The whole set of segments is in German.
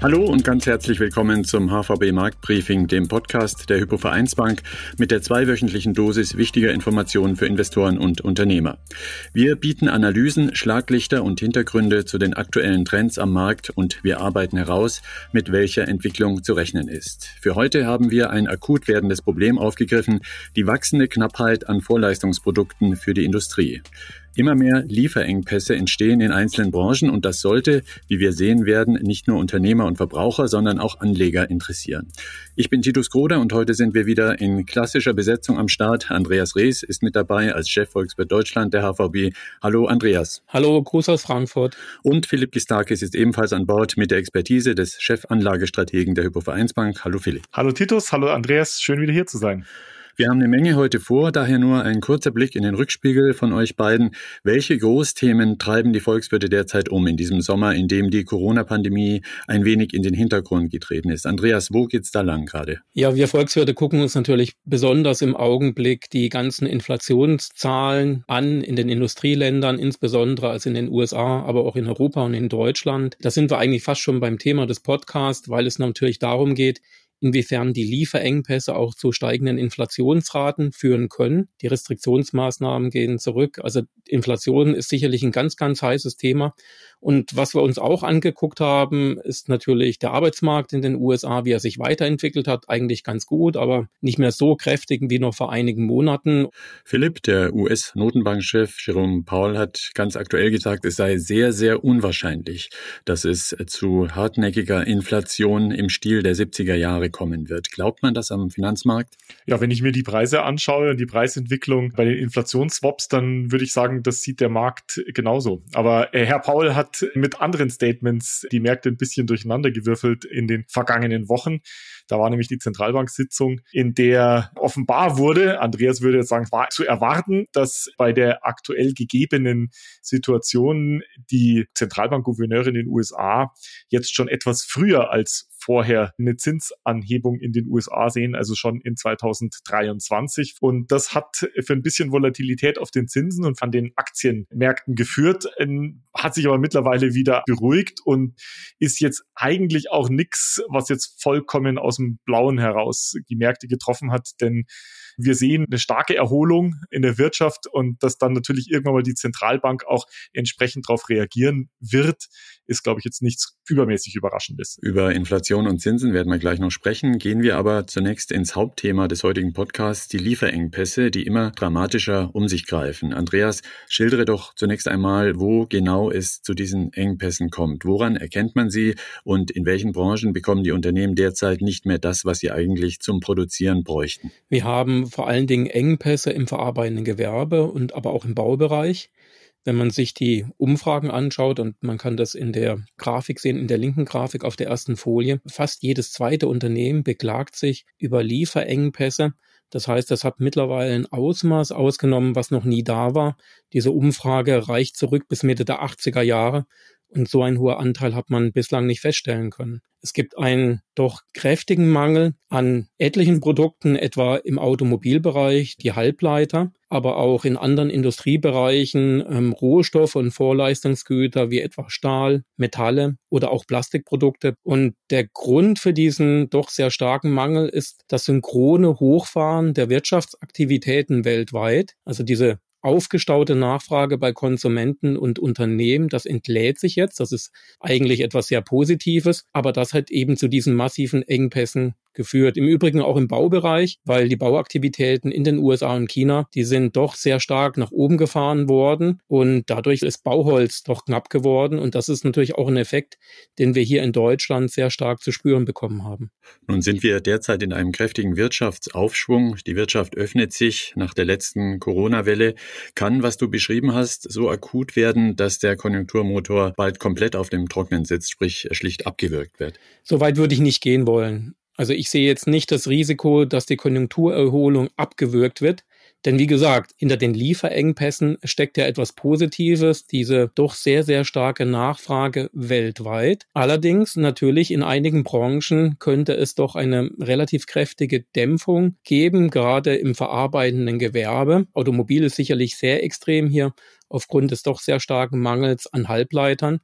Hallo und ganz herzlich willkommen zum HVB Marktbriefing, dem Podcast der Hypo Vereinsbank mit der zweiwöchentlichen Dosis wichtiger Informationen für Investoren und Unternehmer. Wir bieten Analysen, Schlaglichter und Hintergründe zu den aktuellen Trends am Markt und wir arbeiten heraus, mit welcher Entwicklung zu rechnen ist. Für heute haben wir ein akut werdendes Problem aufgegriffen, die wachsende Knappheit an Vorleistungsprodukten für die Industrie. Immer mehr Lieferengpässe entstehen in einzelnen Branchen und das sollte, wie wir sehen werden, nicht nur Unternehmer und Verbraucher, sondern auch Anleger interessieren. Ich bin Titus Groder und heute sind wir wieder in klassischer Besetzung am Start. Andreas Rees ist mit dabei als Chef Volkswirt Deutschland der HVB. Hallo Andreas. Hallo, Gruß aus Frankfurt. Und Philipp Gistakis ist ebenfalls an Bord mit der Expertise des Chefanlagestrategen der Hypovereinsbank. Hallo Philipp. Hallo Titus, hallo Andreas, schön wieder hier zu sein. Wir haben eine Menge heute vor, daher nur ein kurzer Blick in den Rückspiegel von euch beiden. Welche Großthemen treiben die Volkswirte derzeit um in diesem Sommer, in dem die Corona-Pandemie ein wenig in den Hintergrund getreten ist? Andreas, wo geht's da lang gerade? Ja, wir Volkswirte gucken uns natürlich besonders im Augenblick die ganzen Inflationszahlen an in den Industrieländern, insbesondere als in den USA, aber auch in Europa und in Deutschland. Da sind wir eigentlich fast schon beim Thema des Podcasts, weil es natürlich darum geht, inwiefern die Lieferengpässe auch zu steigenden Inflationsraten führen können. Die Restriktionsmaßnahmen gehen zurück. Also Inflation ist sicherlich ein ganz, ganz heißes Thema. Und was wir uns auch angeguckt haben, ist natürlich der Arbeitsmarkt in den USA, wie er sich weiterentwickelt hat, eigentlich ganz gut, aber nicht mehr so kräftig wie noch vor einigen Monaten. Philipp, der US-Notenbankchef Jerome Powell hat ganz aktuell gesagt, es sei sehr, sehr unwahrscheinlich, dass es zu hartnäckiger Inflation im Stil der 70er Jahre kommen wird. Glaubt man das am Finanzmarkt? Ja, wenn ich mir die Preise anschaue und die Preisentwicklung bei den Inflationsswaps, dann würde ich sagen, das sieht der Markt genauso. Aber äh, Herr Paul hat hat mit anderen Statements die Märkte ein bisschen durcheinandergewürfelt in den vergangenen Wochen. Da war nämlich die Zentralbanksitzung, in der offenbar wurde, Andreas würde jetzt sagen, war zu erwarten, dass bei der aktuell gegebenen Situation die Zentralbankgouverneure in den USA jetzt schon etwas früher als vorher eine Zinsanhebung in den USA sehen, also schon in 2023. Und das hat für ein bisschen Volatilität auf den Zinsen und an den Aktienmärkten geführt, ähm, hat sich aber mittlerweile wieder beruhigt und ist jetzt eigentlich auch nichts, was jetzt vollkommen aus dem Blauen heraus die Märkte getroffen hat, denn wir sehen eine starke Erholung in der Wirtschaft und dass dann natürlich irgendwann mal die Zentralbank auch entsprechend darauf reagieren wird, ist, glaube ich, jetzt nichts übermäßig Überraschendes. Über Inflation und Zinsen werden wir gleich noch sprechen. Gehen wir aber zunächst ins Hauptthema des heutigen Podcasts, die Lieferengpässe, die immer dramatischer um sich greifen. Andreas, schildere doch zunächst einmal, wo genau es zu diesen Engpässen kommt. Woran erkennt man sie und in welchen Branchen bekommen die Unternehmen derzeit nicht mehr das, was sie eigentlich zum Produzieren bräuchten? Wir haben vor allen Dingen Engpässe im verarbeitenden Gewerbe und aber auch im Baubereich. Wenn man sich die Umfragen anschaut, und man kann das in der Grafik sehen, in der linken Grafik auf der ersten Folie, fast jedes zweite Unternehmen beklagt sich über Lieferengpässe. Das heißt, das hat mittlerweile ein Ausmaß ausgenommen, was noch nie da war. Diese Umfrage reicht zurück bis Mitte der 80er Jahre. Und so ein hoher Anteil hat man bislang nicht feststellen können. Es gibt einen doch kräftigen Mangel an etlichen Produkten, etwa im Automobilbereich, die Halbleiter, aber auch in anderen Industriebereichen ähm, Rohstoffe und Vorleistungsgüter wie etwa Stahl, Metalle oder auch Plastikprodukte. Und der Grund für diesen doch sehr starken Mangel ist das synchrone Hochfahren der Wirtschaftsaktivitäten weltweit. Also diese aufgestaute Nachfrage bei Konsumenten und Unternehmen, das entlädt sich jetzt. Das ist eigentlich etwas sehr Positives, aber das hat eben zu diesen massiven Engpässen geführt. Im Übrigen auch im Baubereich, weil die Bauaktivitäten in den USA und China, die sind doch sehr stark nach oben gefahren worden und dadurch ist Bauholz doch knapp geworden und das ist natürlich auch ein Effekt, den wir hier in Deutschland sehr stark zu spüren bekommen haben. Nun sind wir derzeit in einem kräftigen Wirtschaftsaufschwung. Die Wirtschaft öffnet sich nach der letzten Corona-Welle. Kann, was du beschrieben hast, so akut werden, dass der Konjunkturmotor bald komplett auf dem Trocknen sitzt, sprich schlicht abgewürgt wird? So weit würde ich nicht gehen wollen. Also ich sehe jetzt nicht das Risiko, dass die Konjunkturerholung abgewürgt wird. Denn wie gesagt, hinter den Lieferengpässen steckt ja etwas Positives, diese doch sehr, sehr starke Nachfrage weltweit. Allerdings natürlich in einigen Branchen könnte es doch eine relativ kräftige Dämpfung geben, gerade im verarbeitenden Gewerbe. Automobil ist sicherlich sehr extrem hier aufgrund des doch sehr starken Mangels an Halbleitern.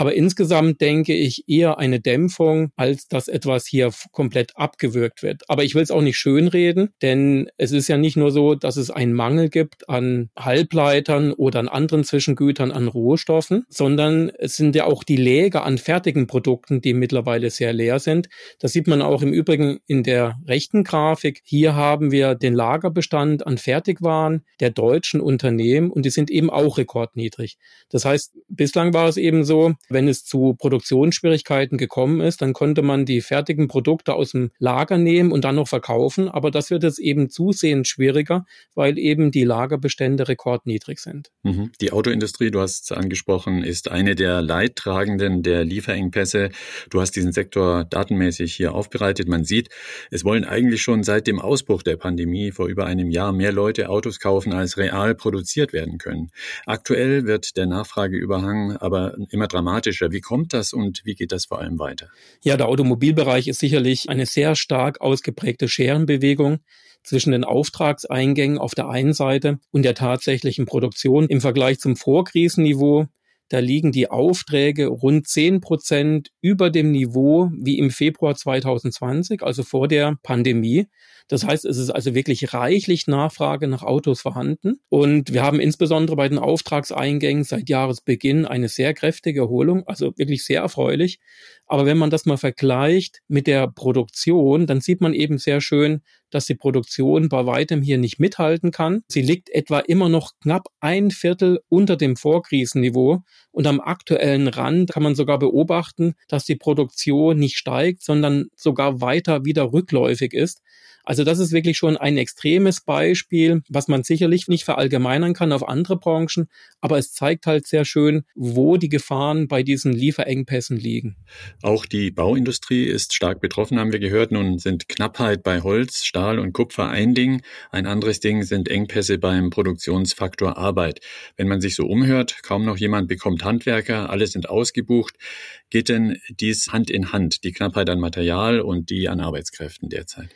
Aber insgesamt denke ich eher eine Dämpfung, als dass etwas hier komplett abgewürgt wird. Aber ich will es auch nicht schönreden, denn es ist ja nicht nur so, dass es einen Mangel gibt an Halbleitern oder an anderen Zwischengütern, an Rohstoffen, sondern es sind ja auch die Läger an fertigen Produkten, die mittlerweile sehr leer sind. Das sieht man auch im Übrigen in der rechten Grafik. Hier haben wir den Lagerbestand an Fertigwaren der deutschen Unternehmen und die sind eben auch rekordniedrig. Das heißt, bislang war es eben so, wenn es zu Produktionsschwierigkeiten gekommen ist, dann konnte man die fertigen Produkte aus dem Lager nehmen und dann noch verkaufen. Aber das wird jetzt eben zusehends schwieriger, weil eben die Lagerbestände rekordniedrig sind. Mhm. Die Autoindustrie, du hast es angesprochen, ist eine der Leidtragenden der Lieferengpässe. Du hast diesen Sektor datenmäßig hier aufbereitet. Man sieht, es wollen eigentlich schon seit dem Ausbruch der Pandemie vor über einem Jahr mehr Leute Autos kaufen, als real produziert werden können. Aktuell wird der Nachfrageüberhang aber immer dramatischer. Wie kommt das und wie geht das vor allem weiter? Ja, der Automobilbereich ist sicherlich eine sehr stark ausgeprägte Scherenbewegung zwischen den Auftragseingängen auf der einen Seite und der tatsächlichen Produktion im Vergleich zum Vorkrisenniveau da liegen die Aufträge rund zehn Prozent über dem Niveau wie im Februar 2020, also vor der Pandemie. Das heißt, es ist also wirklich reichlich Nachfrage nach Autos vorhanden. Und wir haben insbesondere bei den Auftragseingängen seit Jahresbeginn eine sehr kräftige Erholung, also wirklich sehr erfreulich. Aber wenn man das mal vergleicht mit der Produktion, dann sieht man eben sehr schön, dass die Produktion bei weitem hier nicht mithalten kann. Sie liegt etwa immer noch knapp ein Viertel unter dem Vorkrisenniveau. Und am aktuellen Rand kann man sogar beobachten, dass die Produktion nicht steigt, sondern sogar weiter wieder rückläufig ist. Also das ist wirklich schon ein extremes Beispiel, was man sicherlich nicht verallgemeinern kann auf andere Branchen, aber es zeigt halt sehr schön, wo die Gefahren bei diesen Lieferengpässen liegen. Auch die Bauindustrie ist stark betroffen, haben wir gehört. Nun sind Knappheit bei Holz, Stahl und Kupfer ein Ding. Ein anderes Ding sind Engpässe beim Produktionsfaktor Arbeit. Wenn man sich so umhört, kaum noch jemand bekommt Handwerker, alle sind ausgebucht. Geht denn dies Hand in Hand, die Knappheit an Material und die an Arbeitskräften derzeit?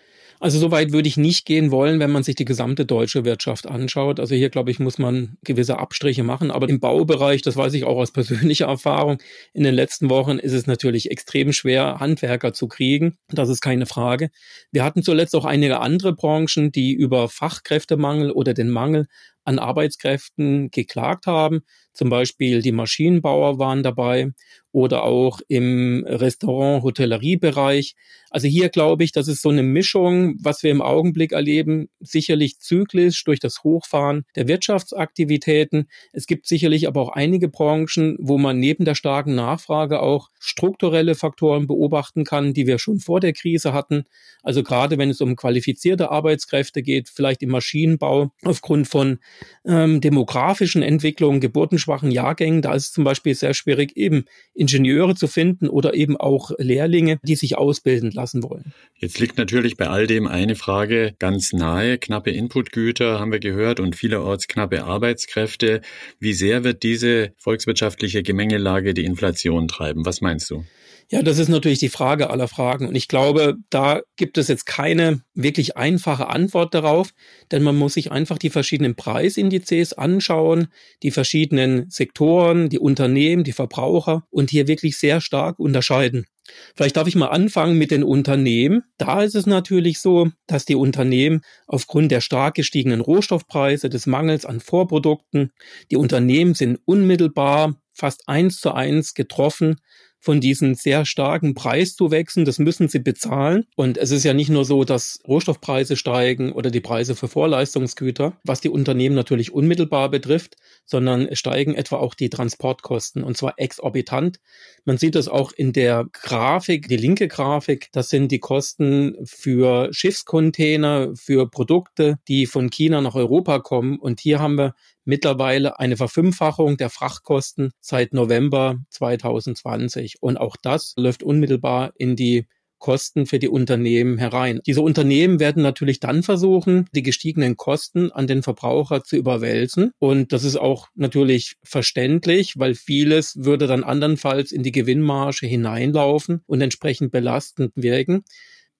Also so weit würde ich nicht gehen wollen, wenn man sich die gesamte deutsche Wirtschaft anschaut. Also hier, glaube ich, muss man gewisse Abstriche machen. Aber im Baubereich, das weiß ich auch aus persönlicher Erfahrung, in den letzten Wochen ist es natürlich extrem schwer, Handwerker zu kriegen. Das ist keine Frage. Wir hatten zuletzt auch einige andere Branchen, die über Fachkräftemangel oder den Mangel an Arbeitskräften geklagt haben. Zum Beispiel die Maschinenbauer waren dabei oder auch im Restaurant-Hotelleriebereich. Also hier glaube ich, das ist so eine Mischung, was wir im Augenblick erleben, sicherlich zyklisch durch das Hochfahren der Wirtschaftsaktivitäten. Es gibt sicherlich aber auch einige Branchen, wo man neben der starken Nachfrage auch strukturelle Faktoren beobachten kann, die wir schon vor der Krise hatten. Also gerade wenn es um qualifizierte Arbeitskräfte geht, vielleicht im Maschinenbau aufgrund von ähm, demografischen Entwicklungen, geburtenschwachen Jahrgängen, da ist es zum Beispiel sehr schwierig, eben Ingenieure zu finden oder eben auch Lehrlinge, die sich ausbilden lassen wollen. Jetzt liegt natürlich bei all dem eine Frage ganz nahe. Knappe Inputgüter haben wir gehört und vielerorts knappe Arbeitskräfte. Wie sehr wird diese volkswirtschaftliche Gemengelage die Inflation treiben? Was meinst du? Ja, das ist natürlich die Frage aller Fragen. Und ich glaube, da gibt es jetzt keine wirklich einfache Antwort darauf, denn man muss sich einfach die verschiedenen Preisindizes anschauen, die verschiedenen Sektoren, die Unternehmen, die Verbraucher und hier wirklich sehr stark unterscheiden. Vielleicht darf ich mal anfangen mit den Unternehmen. Da ist es natürlich so, dass die Unternehmen aufgrund der stark gestiegenen Rohstoffpreise, des Mangels an Vorprodukten, die Unternehmen sind unmittelbar fast eins zu eins getroffen von diesen sehr starken Preiszuwächsen. Das müssen sie bezahlen. Und es ist ja nicht nur so, dass Rohstoffpreise steigen oder die Preise für Vorleistungsgüter, was die Unternehmen natürlich unmittelbar betrifft, sondern steigen etwa auch die Transportkosten und zwar exorbitant. Man sieht das auch in der Grafik, die linke Grafik. Das sind die Kosten für Schiffscontainer, für Produkte, die von China nach Europa kommen. Und hier haben wir mittlerweile eine Verfünffachung der Frachtkosten seit November 2020. Und auch das läuft unmittelbar in die Kosten für die Unternehmen herein. Diese Unternehmen werden natürlich dann versuchen, die gestiegenen Kosten an den Verbraucher zu überwälzen. Und das ist auch natürlich verständlich, weil vieles würde dann andernfalls in die Gewinnmarge hineinlaufen und entsprechend belastend wirken.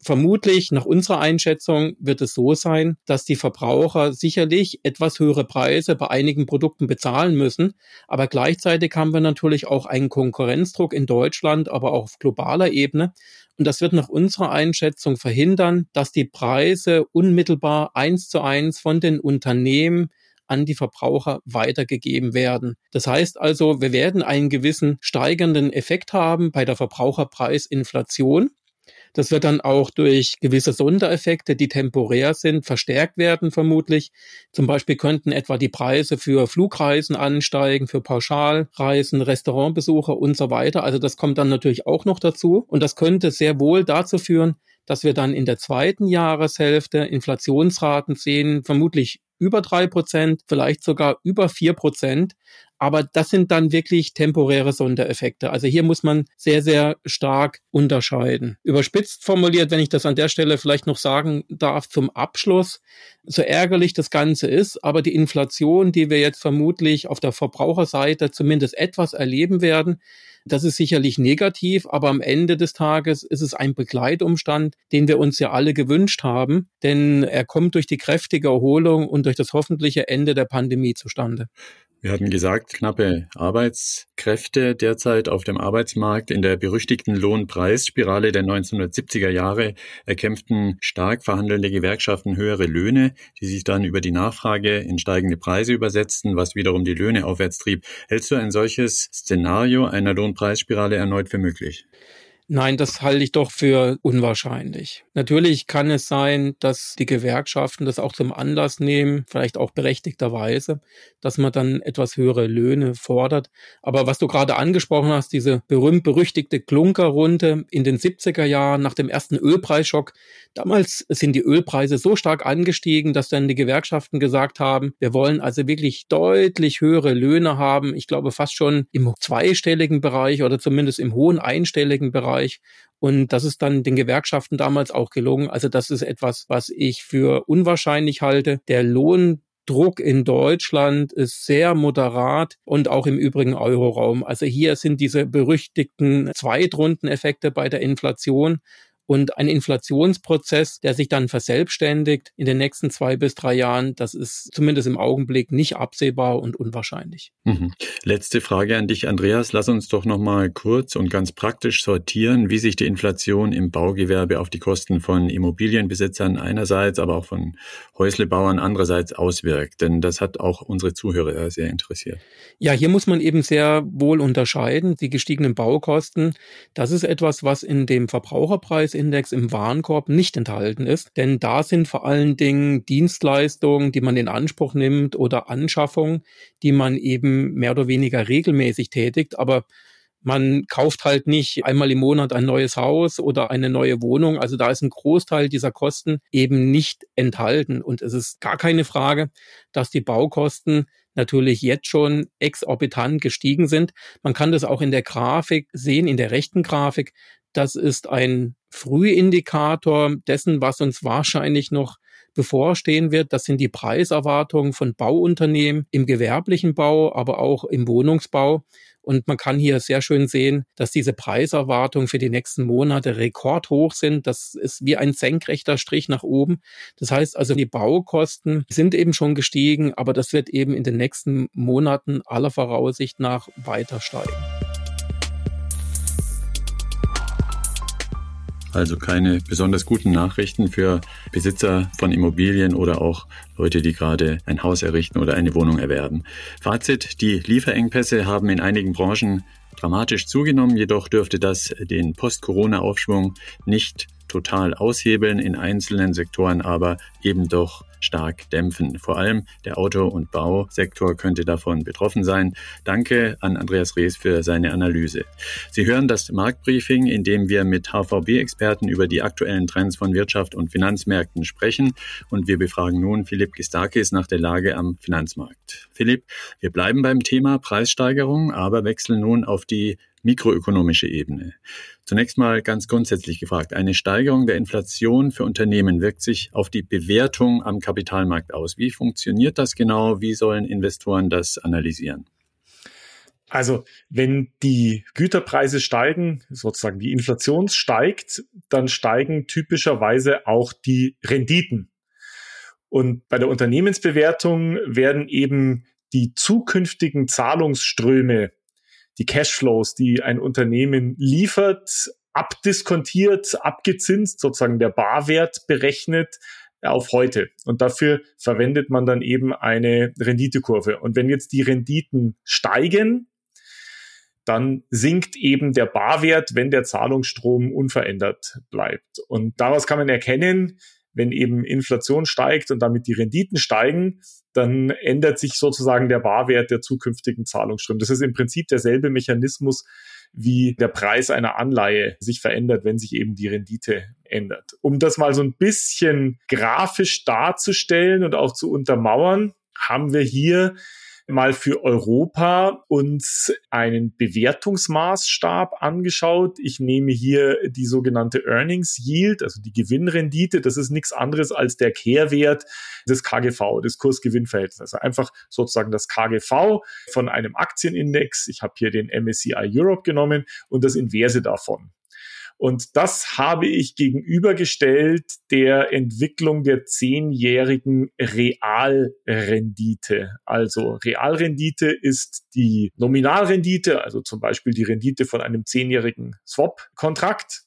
Vermutlich nach unserer Einschätzung wird es so sein, dass die Verbraucher sicherlich etwas höhere Preise bei einigen Produkten bezahlen müssen. Aber gleichzeitig haben wir natürlich auch einen Konkurrenzdruck in Deutschland, aber auch auf globaler Ebene. Und das wird nach unserer Einschätzung verhindern, dass die Preise unmittelbar eins zu eins von den Unternehmen an die Verbraucher weitergegeben werden. Das heißt also, wir werden einen gewissen steigenden Effekt haben bei der Verbraucherpreisinflation. Das wird dann auch durch gewisse Sondereffekte, die temporär sind, verstärkt werden vermutlich. Zum Beispiel könnten etwa die Preise für Flugreisen ansteigen, für Pauschalreisen, Restaurantbesuche und so weiter. Also das kommt dann natürlich auch noch dazu. Und das könnte sehr wohl dazu führen, dass wir dann in der zweiten Jahreshälfte Inflationsraten sehen, vermutlich über drei Prozent, vielleicht sogar über vier Prozent. Aber das sind dann wirklich temporäre Sondereffekte. Also hier muss man sehr, sehr stark unterscheiden. Überspitzt formuliert, wenn ich das an der Stelle vielleicht noch sagen darf zum Abschluss, so ärgerlich das Ganze ist, aber die Inflation, die wir jetzt vermutlich auf der Verbraucherseite zumindest etwas erleben werden, das ist sicherlich negativ, aber am Ende des Tages ist es ein Begleitumstand, den wir uns ja alle gewünscht haben, denn er kommt durch die kräftige Erholung und durch das hoffentliche Ende der Pandemie zustande. Wir hatten gesagt, knappe Arbeitskräfte derzeit auf dem Arbeitsmarkt. In der berüchtigten Lohnpreisspirale der 1970er Jahre erkämpften stark verhandelnde Gewerkschaften höhere Löhne, die sich dann über die Nachfrage in steigende Preise übersetzten, was wiederum die Löhne aufwärts trieb. Hältst du ein solches Szenario einer Lohnpreisspirale erneut für möglich? Nein, das halte ich doch für unwahrscheinlich. Natürlich kann es sein, dass die Gewerkschaften das auch zum Anlass nehmen, vielleicht auch berechtigterweise, dass man dann etwas höhere Löhne fordert. Aber was du gerade angesprochen hast, diese berühmt-berüchtigte Klunkerrunde in den 70er Jahren nach dem ersten Ölpreisschock, damals sind die Ölpreise so stark angestiegen, dass dann die Gewerkschaften gesagt haben, wir wollen also wirklich deutlich höhere Löhne haben. Ich glaube fast schon im zweistelligen Bereich oder zumindest im hohen einstelligen Bereich. Bereich. Und das ist dann den Gewerkschaften damals auch gelungen. Also das ist etwas, was ich für unwahrscheinlich halte. Der Lohn Druck in Deutschland ist sehr moderat und auch im übrigen Euroraum. Also hier sind diese berüchtigten Zweitrundeneffekte bei der Inflation und ein Inflationsprozess, der sich dann verselbstständigt in den nächsten zwei bis drei Jahren, das ist zumindest im Augenblick nicht absehbar und unwahrscheinlich. Mhm. Letzte Frage an dich, Andreas. Lass uns doch noch mal kurz und ganz praktisch sortieren, wie sich die Inflation im Baugewerbe auf die Kosten von Immobilienbesitzern einerseits, aber auch von Häuslebauern andererseits auswirkt. Denn das hat auch unsere Zuhörer sehr interessiert. Ja, hier muss man eben sehr wohl unterscheiden. Die gestiegenen Baukosten, das ist etwas, was in dem Verbraucherpreis Preisindex im Warenkorb nicht enthalten ist. Denn da sind vor allen Dingen Dienstleistungen, die man in Anspruch nimmt oder Anschaffungen, die man eben mehr oder weniger regelmäßig tätigt. Aber man kauft halt nicht einmal im Monat ein neues Haus oder eine neue Wohnung. Also da ist ein Großteil dieser Kosten eben nicht enthalten. Und es ist gar keine Frage, dass die Baukosten natürlich jetzt schon exorbitant gestiegen sind. Man kann das auch in der Grafik sehen, in der rechten Grafik. Das ist ein Frühindikator dessen, was uns wahrscheinlich noch bevorstehen wird. Das sind die Preiserwartungen von Bauunternehmen im gewerblichen Bau, aber auch im Wohnungsbau. Und man kann hier sehr schön sehen, dass diese Preiserwartungen für die nächsten Monate rekordhoch sind. Das ist wie ein senkrechter Strich nach oben. Das heißt also, die Baukosten sind eben schon gestiegen, aber das wird eben in den nächsten Monaten aller Voraussicht nach weiter steigen. Also keine besonders guten Nachrichten für Besitzer von Immobilien oder auch Leute, die gerade ein Haus errichten oder eine Wohnung erwerben. Fazit, die Lieferengpässe haben in einigen Branchen dramatisch zugenommen, jedoch dürfte das den Post-Corona-Aufschwung nicht total aushebeln, in einzelnen Sektoren aber eben doch stark dämpfen. Vor allem der Auto- und Bausektor könnte davon betroffen sein. Danke an Andreas Rees für seine Analyse. Sie hören das Marktbriefing, in dem wir mit HVB-Experten über die aktuellen Trends von Wirtschaft und Finanzmärkten sprechen. Und wir befragen nun Philipp Gistakis nach der Lage am Finanzmarkt. Philipp, wir bleiben beim Thema Preissteigerung, aber wechseln nun auf die mikroökonomische Ebene. Zunächst mal ganz grundsätzlich gefragt, eine Steigerung der Inflation für Unternehmen wirkt sich auf die Bewertung am Kapitalmarkt aus. Wie funktioniert das genau? Wie sollen Investoren das analysieren? Also wenn die Güterpreise steigen, sozusagen die Inflation steigt, dann steigen typischerweise auch die Renditen. Und bei der Unternehmensbewertung werden eben die zukünftigen Zahlungsströme, die Cashflows, die ein Unternehmen liefert, abdiskontiert, abgezinst, sozusagen der Barwert berechnet auf heute. Und dafür verwendet man dann eben eine Renditekurve. Und wenn jetzt die Renditen steigen, dann sinkt eben der Barwert, wenn der Zahlungsstrom unverändert bleibt. Und daraus kann man erkennen, wenn eben Inflation steigt und damit die Renditen steigen, dann ändert sich sozusagen der Barwert der zukünftigen Zahlungsströme. Das ist im Prinzip derselbe Mechanismus, wie der Preis einer Anleihe sich verändert, wenn sich eben die Rendite ändert. Um das mal so ein bisschen grafisch darzustellen und auch zu untermauern, haben wir hier mal für Europa uns einen Bewertungsmaßstab angeschaut. Ich nehme hier die sogenannte Earnings Yield, also die Gewinnrendite. Das ist nichts anderes als der Kehrwert des KGV, des Kursgewinnverhältnisses. Also einfach sozusagen das KGV von einem Aktienindex. Ich habe hier den MSCI Europe genommen und das Inverse davon. Und das habe ich gegenübergestellt der Entwicklung der zehnjährigen Realrendite. Also Realrendite ist die Nominalrendite, also zum Beispiel die Rendite von einem zehnjährigen Swap-Kontrakt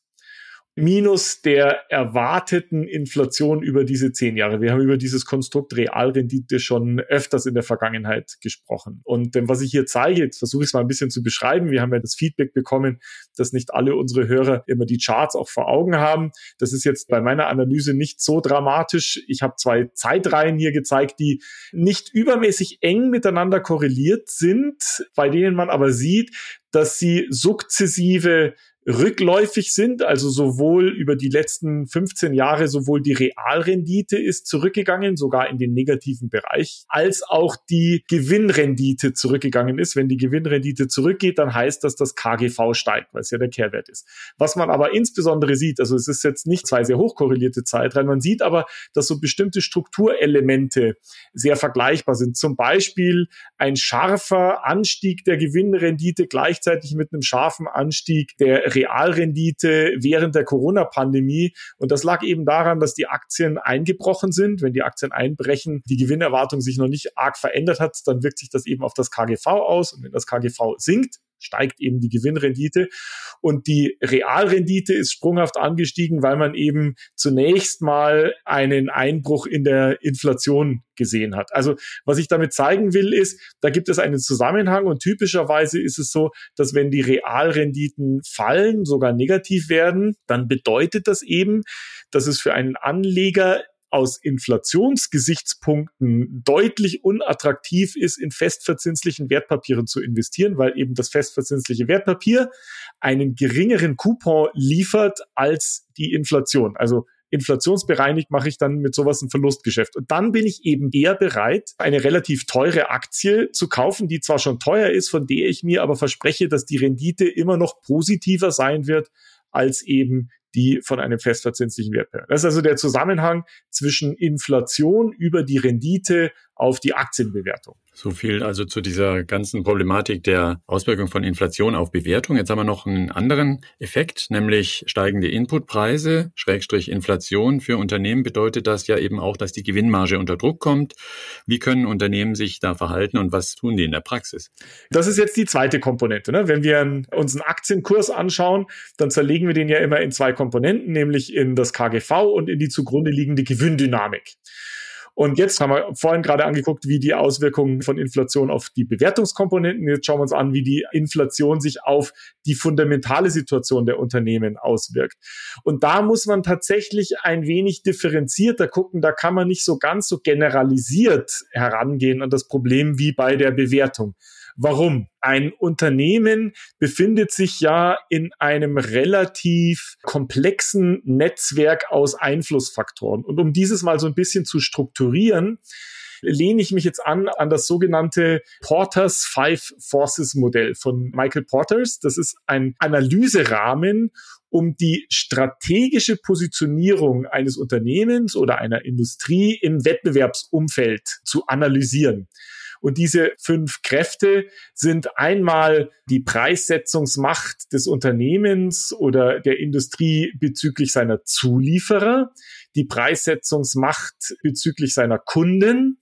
minus der erwarteten Inflation über diese zehn Jahre. Wir haben über dieses Konstrukt Realrendite schon öfters in der Vergangenheit gesprochen. Und ähm, was ich hier zeige, jetzt versuche ich es mal ein bisschen zu beschreiben. Wir haben ja das Feedback bekommen, dass nicht alle unsere Hörer immer die Charts auch vor Augen haben. Das ist jetzt bei meiner Analyse nicht so dramatisch. Ich habe zwei Zeitreihen hier gezeigt, die nicht übermäßig eng miteinander korreliert sind, bei denen man aber sieht, dass sie sukzessive rückläufig sind, also sowohl über die letzten 15 Jahre sowohl die Realrendite ist zurückgegangen, sogar in den negativen Bereich, als auch die Gewinnrendite zurückgegangen ist. Wenn die Gewinnrendite zurückgeht, dann heißt das, dass KGV steigt, weil es ja der Kehrwert ist. Was man aber insbesondere sieht, also es ist jetzt nicht zwei sehr hochkorrelierte Zeitreihen, man sieht aber, dass so bestimmte Strukturelemente sehr vergleichbar sind. Zum Beispiel ein scharfer Anstieg der Gewinnrendite gleichzeitig mit einem scharfen Anstieg der Realrendite während der Corona-Pandemie. Und das lag eben daran, dass die Aktien eingebrochen sind. Wenn die Aktien einbrechen, die Gewinnerwartung sich noch nicht arg verändert hat, dann wirkt sich das eben auf das KGV aus. Und wenn das KGV sinkt, steigt eben die Gewinnrendite. Und die Realrendite ist sprunghaft angestiegen, weil man eben zunächst mal einen Einbruch in der Inflation gesehen hat. Also was ich damit zeigen will, ist, da gibt es einen Zusammenhang und typischerweise ist es so, dass wenn die Realrenditen fallen, sogar negativ werden, dann bedeutet das eben, dass es für einen Anleger aus Inflationsgesichtspunkten deutlich unattraktiv ist, in festverzinslichen Wertpapieren zu investieren, weil eben das festverzinsliche Wertpapier einen geringeren Coupon liefert als die Inflation. Also inflationsbereinigt mache ich dann mit sowas ein Verlustgeschäft. Und dann bin ich eben eher bereit, eine relativ teure Aktie zu kaufen, die zwar schon teuer ist, von der ich mir aber verspreche, dass die Rendite immer noch positiver sein wird als eben die von einem festverzinslichen Wertpapier. Das ist also der Zusammenhang zwischen Inflation über die Rendite auf die Aktienbewertung. So viel also zu dieser ganzen Problematik der Auswirkung von Inflation auf Bewertung. Jetzt haben wir noch einen anderen Effekt, nämlich steigende Inputpreise, Schrägstrich Inflation. Für Unternehmen bedeutet das ja eben auch, dass die Gewinnmarge unter Druck kommt. Wie können Unternehmen sich da verhalten und was tun die in der Praxis? Das ist jetzt die zweite Komponente. Ne? Wenn wir uns einen Aktienkurs anschauen, dann zerlegen wir den ja immer in zwei Komponenten, nämlich in das KGV und in die zugrunde liegende Gewinndynamik. Und jetzt haben wir vorhin gerade angeguckt, wie die Auswirkungen von Inflation auf die Bewertungskomponenten. Jetzt schauen wir uns an, wie die Inflation sich auf die fundamentale Situation der Unternehmen auswirkt. Und da muss man tatsächlich ein wenig differenzierter gucken. Da kann man nicht so ganz so generalisiert herangehen an das Problem wie bei der Bewertung. Warum? Ein Unternehmen befindet sich ja in einem relativ komplexen Netzwerk aus Einflussfaktoren. Und um dieses mal so ein bisschen zu strukturieren, lehne ich mich jetzt an an das sogenannte Porters Five Forces Modell von Michael Porters. Das ist ein Analyserahmen, um die strategische Positionierung eines Unternehmens oder einer Industrie im Wettbewerbsumfeld zu analysieren. Und diese fünf Kräfte sind einmal die Preissetzungsmacht des Unternehmens oder der Industrie bezüglich seiner Zulieferer, die Preissetzungsmacht bezüglich seiner Kunden,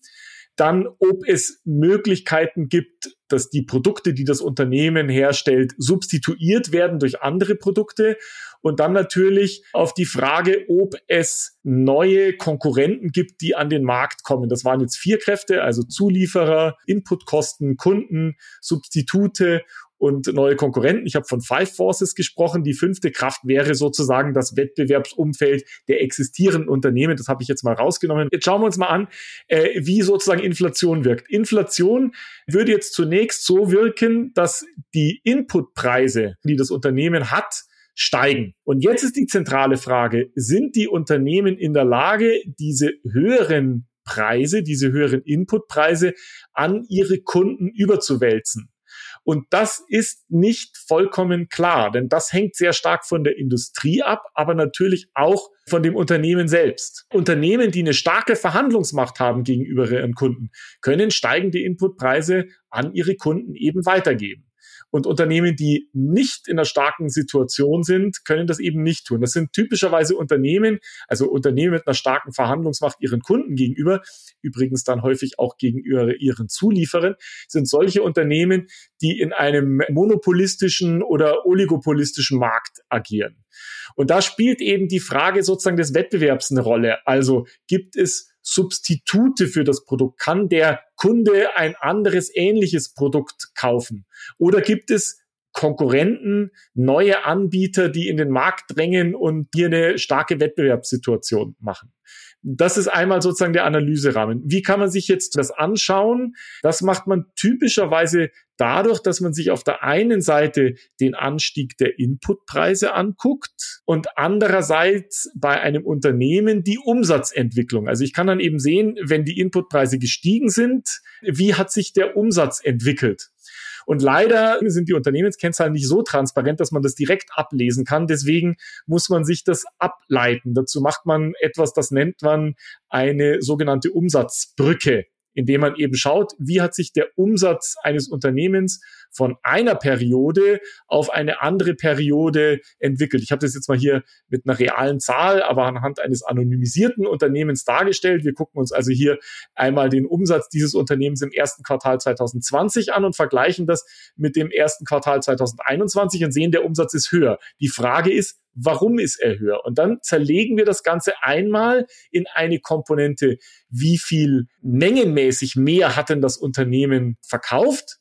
dann, ob es Möglichkeiten gibt, dass die Produkte, die das Unternehmen herstellt, substituiert werden durch andere Produkte. Und dann natürlich auf die Frage, ob es neue Konkurrenten gibt, die an den Markt kommen. Das waren jetzt vier Kräfte, also Zulieferer, Inputkosten, Kunden, Substitute und neue Konkurrenten. Ich habe von Five Forces gesprochen. Die fünfte Kraft wäre sozusagen das Wettbewerbsumfeld der existierenden Unternehmen. Das habe ich jetzt mal rausgenommen. Jetzt schauen wir uns mal an, äh, wie sozusagen Inflation wirkt. Inflation würde jetzt zunächst so wirken, dass die Inputpreise, die das Unternehmen hat, steigen. Und jetzt ist die zentrale Frage, sind die Unternehmen in der Lage, diese höheren Preise, diese höheren Inputpreise an ihre Kunden überzuwälzen? Und das ist nicht vollkommen klar, denn das hängt sehr stark von der Industrie ab, aber natürlich auch von dem Unternehmen selbst. Unternehmen, die eine starke Verhandlungsmacht haben gegenüber ihren Kunden, können steigende Inputpreise an ihre Kunden eben weitergeben. Und Unternehmen, die nicht in einer starken Situation sind, können das eben nicht tun. Das sind typischerweise Unternehmen, also Unternehmen mit einer starken Verhandlungsmacht ihren Kunden gegenüber, übrigens dann häufig auch gegenüber ihren Zulieferern, sind solche Unternehmen, die in einem monopolistischen oder oligopolistischen Markt agieren. Und da spielt eben die Frage sozusagen des Wettbewerbs eine Rolle. Also gibt es Substitute für das Produkt? Kann der Kunde ein anderes ähnliches Produkt kaufen? Oder gibt es Konkurrenten, neue Anbieter, die in den Markt drängen und hier eine starke Wettbewerbssituation machen. Das ist einmal sozusagen der Analyserahmen. Wie kann man sich jetzt das anschauen? Das macht man typischerweise dadurch, dass man sich auf der einen Seite den Anstieg der Inputpreise anguckt und andererseits bei einem Unternehmen die Umsatzentwicklung. Also ich kann dann eben sehen, wenn die Inputpreise gestiegen sind, wie hat sich der Umsatz entwickelt? Und leider sind die Unternehmenskennzahlen nicht so transparent, dass man das direkt ablesen kann. Deswegen muss man sich das ableiten. Dazu macht man etwas, das nennt man eine sogenannte Umsatzbrücke indem man eben schaut, wie hat sich der Umsatz eines Unternehmens von einer Periode auf eine andere Periode entwickelt. Ich habe das jetzt mal hier mit einer realen Zahl, aber anhand eines anonymisierten Unternehmens dargestellt. Wir gucken uns also hier einmal den Umsatz dieses Unternehmens im ersten Quartal 2020 an und vergleichen das mit dem ersten Quartal 2021 und sehen, der Umsatz ist höher. Die Frage ist, warum ist er höher? Und dann zerlegen wir das Ganze einmal in eine Komponente, wie viel mengenmäßig mehr hat denn das Unternehmen verkauft?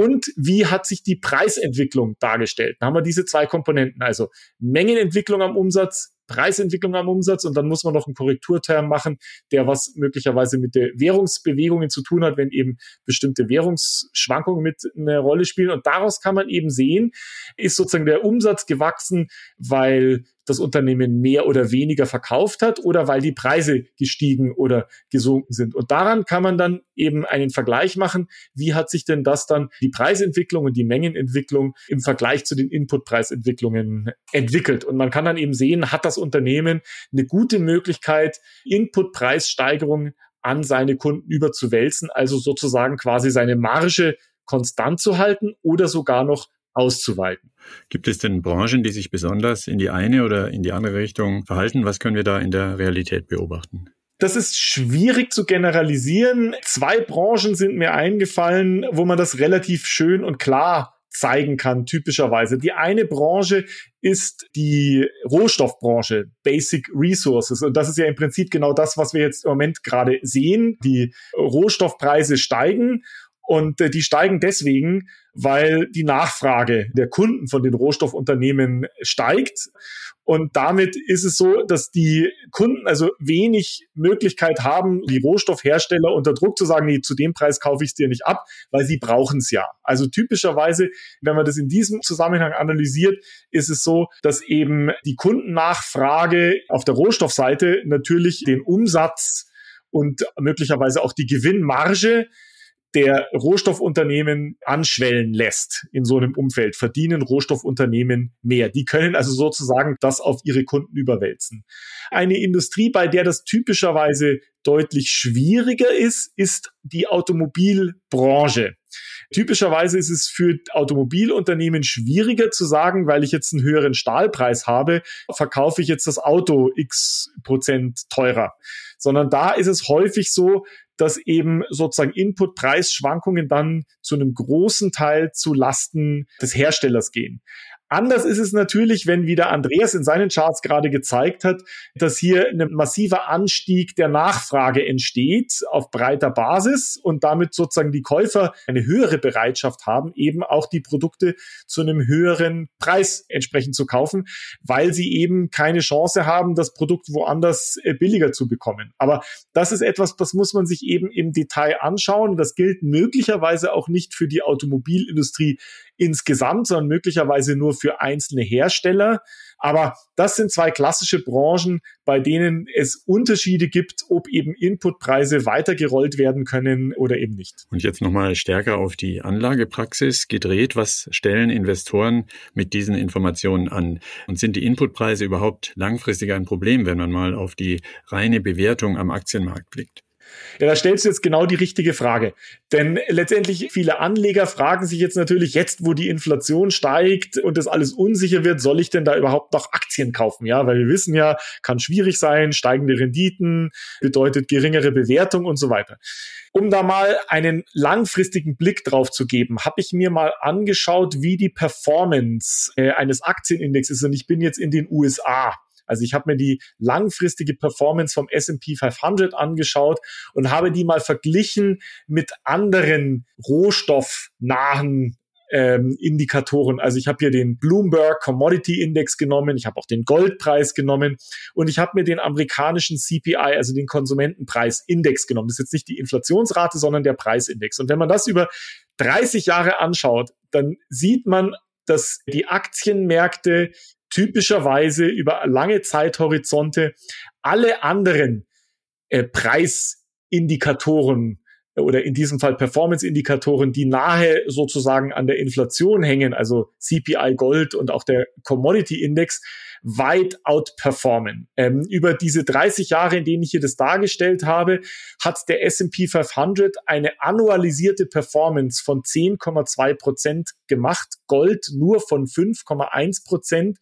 Und wie hat sich die Preisentwicklung dargestellt? Da haben wir diese zwei Komponenten, also Mengenentwicklung am Umsatz, Preisentwicklung am Umsatz und dann muss man noch einen Korrekturterm machen, der was möglicherweise mit der Währungsbewegungen zu tun hat, wenn eben bestimmte Währungsschwankungen mit eine Rolle spielen. Und daraus kann man eben sehen, ist sozusagen der Umsatz gewachsen, weil das Unternehmen mehr oder weniger verkauft hat oder weil die Preise gestiegen oder gesunken sind. Und daran kann man dann eben einen Vergleich machen. Wie hat sich denn das dann die Preisentwicklung und die Mengenentwicklung im Vergleich zu den Inputpreisentwicklungen entwickelt? Und man kann dann eben sehen, hat das Unternehmen eine gute Möglichkeit, Inputpreissteigerungen an seine Kunden überzuwälzen, also sozusagen quasi seine Marge konstant zu halten oder sogar noch auszuweiten. Gibt es denn Branchen, die sich besonders in die eine oder in die andere Richtung verhalten? Was können wir da in der Realität beobachten? Das ist schwierig zu generalisieren. Zwei Branchen sind mir eingefallen, wo man das relativ schön und klar zeigen kann, typischerweise. Die eine Branche ist die Rohstoffbranche, Basic Resources. Und das ist ja im Prinzip genau das, was wir jetzt im Moment gerade sehen. Die Rohstoffpreise steigen und äh, die steigen deswegen, weil die Nachfrage der Kunden von den Rohstoffunternehmen steigt. Und damit ist es so, dass die Kunden also wenig Möglichkeit haben, die Rohstoffhersteller unter Druck zu sagen, nee, zu dem Preis kaufe ich es dir nicht ab, weil sie brauchen es ja. Also typischerweise, wenn man das in diesem Zusammenhang analysiert, ist es so, dass eben die Kundennachfrage auf der Rohstoffseite natürlich den Umsatz und möglicherweise auch die Gewinnmarge der Rohstoffunternehmen anschwellen lässt in so einem Umfeld, verdienen Rohstoffunternehmen mehr. Die können also sozusagen das auf ihre Kunden überwälzen. Eine Industrie, bei der das typischerweise deutlich schwieriger ist, ist die Automobilbranche. Typischerweise ist es für Automobilunternehmen schwieriger zu sagen, weil ich jetzt einen höheren Stahlpreis habe, verkaufe ich jetzt das Auto x Prozent teurer. Sondern da ist es häufig so, dass eben sozusagen Input-Preisschwankungen dann zu einem großen Teil zu Lasten des Herstellers gehen. Anders ist es natürlich, wenn wieder Andreas in seinen Charts gerade gezeigt hat, dass hier ein massiver Anstieg der Nachfrage entsteht auf breiter Basis und damit sozusagen die Käufer eine höhere Bereitschaft haben, eben auch die Produkte zu einem höheren Preis entsprechend zu kaufen, weil sie eben keine Chance haben, das Produkt woanders äh, billiger zu bekommen. Aber das ist etwas, das muss man sich eben im Detail anschauen. Das gilt möglicherweise auch nicht für die Automobilindustrie insgesamt, sondern möglicherweise nur für einzelne Hersteller. Aber das sind zwei klassische Branchen, bei denen es Unterschiede gibt, ob eben Inputpreise weitergerollt werden können oder eben nicht. Und jetzt nochmal stärker auf die Anlagepraxis gedreht. Was stellen Investoren mit diesen Informationen an? Und sind die Inputpreise überhaupt langfristig ein Problem, wenn man mal auf die reine Bewertung am Aktienmarkt blickt? Ja, da stellst du jetzt genau die richtige Frage. Denn letztendlich viele Anleger fragen sich jetzt natürlich, jetzt wo die Inflation steigt und das alles unsicher wird, soll ich denn da überhaupt noch Aktien kaufen? Ja, weil wir wissen ja, kann schwierig sein, steigende Renditen bedeutet geringere Bewertung und so weiter. Um da mal einen langfristigen Blick drauf zu geben, habe ich mir mal angeschaut, wie die Performance äh, eines Aktienindexes ist. Und ich bin jetzt in den USA. Also ich habe mir die langfristige Performance vom S&P 500 angeschaut und habe die mal verglichen mit anderen rohstoffnahen ähm, Indikatoren. Also ich habe hier den Bloomberg Commodity Index genommen, ich habe auch den Goldpreis genommen und ich habe mir den amerikanischen CPI, also den Konsumentenpreisindex genommen. Das ist jetzt nicht die Inflationsrate, sondern der Preisindex. Und wenn man das über 30 Jahre anschaut, dann sieht man, dass die Aktienmärkte typischerweise über lange Zeithorizonte alle anderen äh, Preisindikatoren oder in diesem Fall Performance-Indikatoren, die nahe sozusagen an der Inflation hängen, also CPI Gold und auch der Commodity Index, weit outperformen. Ähm, über diese 30 Jahre, in denen ich hier das dargestellt habe, hat der S&P 500 eine annualisierte Performance von 10,2 Prozent gemacht, Gold nur von 5,1 Prozent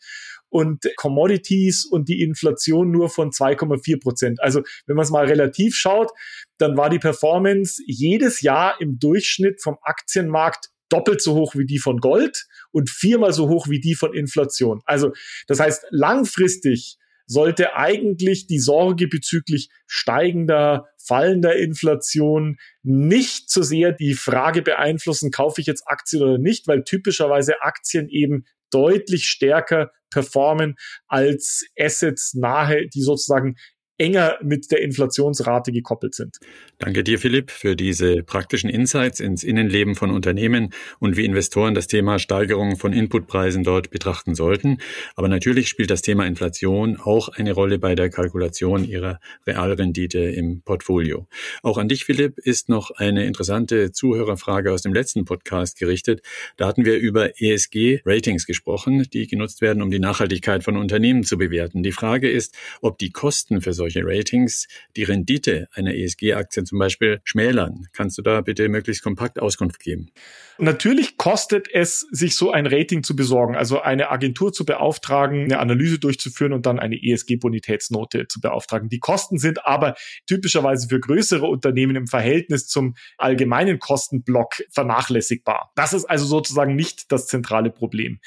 und Commodities und die Inflation nur von 2,4 Prozent. Also wenn man es mal relativ schaut, dann war die Performance jedes Jahr im Durchschnitt vom Aktienmarkt doppelt so hoch wie die von Gold und viermal so hoch wie die von Inflation. Also das heißt, langfristig sollte eigentlich die Sorge bezüglich steigender, fallender Inflation nicht so sehr die Frage beeinflussen, kaufe ich jetzt Aktien oder nicht, weil typischerweise Aktien eben deutlich stärker performen als Assets nahe, die sozusagen enger mit der Inflationsrate gekoppelt sind. Danke dir, Philipp, für diese praktischen Insights ins Innenleben von Unternehmen und wie Investoren das Thema Steigerung von Inputpreisen dort betrachten sollten. Aber natürlich spielt das Thema Inflation auch eine Rolle bei der Kalkulation ihrer Realrendite im Portfolio. Auch an dich, Philipp, ist noch eine interessante Zuhörerfrage aus dem letzten Podcast gerichtet. Da hatten wir über ESG-Ratings gesprochen, die genutzt werden, um die Nachhaltigkeit von Unternehmen zu bewerten. Die Frage ist, ob die Kosten für solche solche Ratings die Rendite einer ESG-Aktie zum Beispiel schmälern. Kannst du da bitte möglichst kompakt Auskunft geben? Natürlich kostet es, sich so ein Rating zu besorgen, also eine Agentur zu beauftragen, eine Analyse durchzuführen und dann eine ESG-Bonitätsnote zu beauftragen. Die Kosten sind aber typischerweise für größere Unternehmen im Verhältnis zum allgemeinen Kostenblock vernachlässigbar. Das ist also sozusagen nicht das zentrale Problem.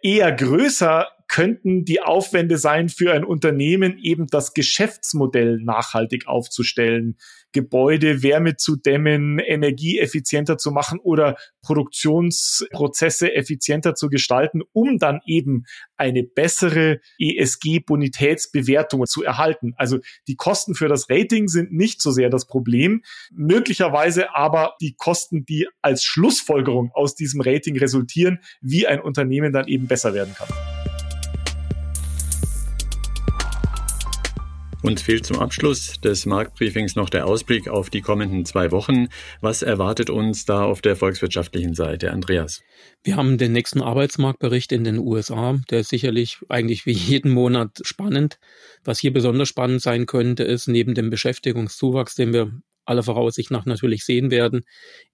Eher größer könnten die Aufwände sein für ein Unternehmen, eben das Geschäftsmodell nachhaltig aufzustellen, Gebäude Wärme zu dämmen, Energie effizienter zu machen oder Produktionsprozesse effizienter zu gestalten, um dann eben eine bessere ESG-Bonitätsbewertung zu erhalten. Also die Kosten für das Rating sind nicht so sehr das Problem, möglicherweise aber die Kosten, die als Schlussfolgerung aus diesem Rating resultieren, wie ein Unternehmen dann eben besser werden kann. Uns fehlt zum Abschluss des Marktbriefings noch der Ausblick auf die kommenden zwei Wochen. Was erwartet uns da auf der volkswirtschaftlichen Seite, Andreas? Wir haben den nächsten Arbeitsmarktbericht in den USA. Der ist sicherlich eigentlich wie jeden Monat spannend. Was hier besonders spannend sein könnte, ist neben dem Beschäftigungszuwachs, den wir aller Voraussicht nach natürlich sehen werden,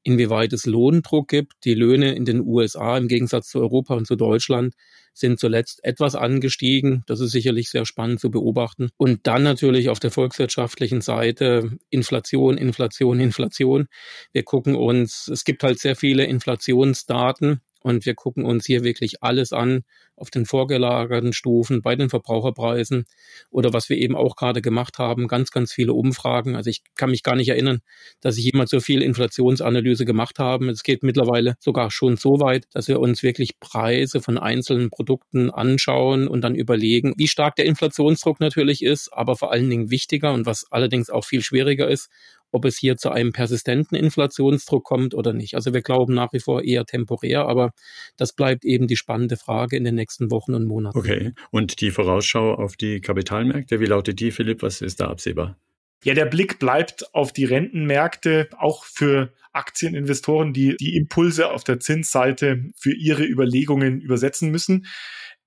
inwieweit es Lohndruck gibt. Die Löhne in den USA im Gegensatz zu Europa und zu Deutschland sind zuletzt etwas angestiegen. Das ist sicherlich sehr spannend zu beobachten. Und dann natürlich auf der volkswirtschaftlichen Seite Inflation, Inflation, Inflation. Wir gucken uns, es gibt halt sehr viele Inflationsdaten und wir gucken uns hier wirklich alles an auf den vorgelagerten Stufen bei den Verbraucherpreisen oder was wir eben auch gerade gemacht haben, ganz, ganz viele Umfragen. Also ich kann mich gar nicht erinnern, dass ich jemals so viel Inflationsanalyse gemacht habe. Es geht mittlerweile sogar schon so weit, dass wir uns wirklich Preise von einzelnen Produkten anschauen und dann überlegen, wie stark der Inflationsdruck natürlich ist, aber vor allen Dingen wichtiger und was allerdings auch viel schwieriger ist, ob es hier zu einem persistenten Inflationsdruck kommt oder nicht. Also wir glauben nach wie vor eher temporär, aber das bleibt eben die spannende Frage in den nächsten Wochen und Monaten. Okay. Und die Vorausschau auf die Kapitalmärkte, wie lautet die, Philipp? Was ist da absehbar? Ja, der Blick bleibt auf die Rentenmärkte, auch für Aktieninvestoren, die die Impulse auf der Zinsseite für ihre Überlegungen übersetzen müssen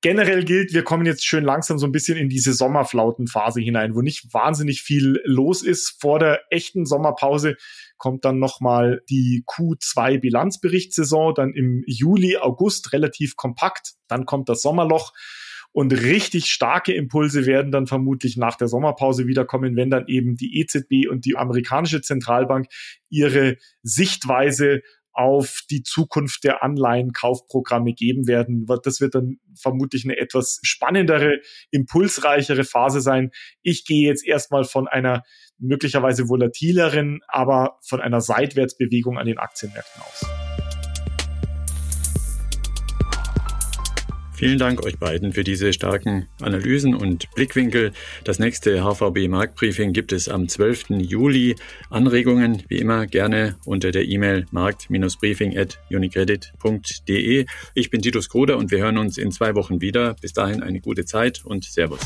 generell gilt, wir kommen jetzt schön langsam so ein bisschen in diese Sommerflautenphase hinein, wo nicht wahnsinnig viel los ist. Vor der echten Sommerpause kommt dann nochmal die Q2 Bilanzberichtssaison, dann im Juli, August relativ kompakt. Dann kommt das Sommerloch. Und richtig starke Impulse werden dann vermutlich nach der Sommerpause wiederkommen, wenn dann eben die EZB und die amerikanische Zentralbank ihre Sichtweise auf die Zukunft der Anleihenkaufprogramme geben werden. Das wird dann vermutlich eine etwas spannendere, impulsreichere Phase sein. Ich gehe jetzt erstmal von einer möglicherweise volatileren, aber von einer Seitwärtsbewegung an den Aktienmärkten aus. Vielen Dank euch beiden für diese starken Analysen und Blickwinkel. Das nächste HVB Marktbriefing gibt es am 12. Juli. Anregungen wie immer gerne unter der E-Mail markt-briefing at unicredit.de. Ich bin Titus Kroder und wir hören uns in zwei Wochen wieder. Bis dahin eine gute Zeit und Servus.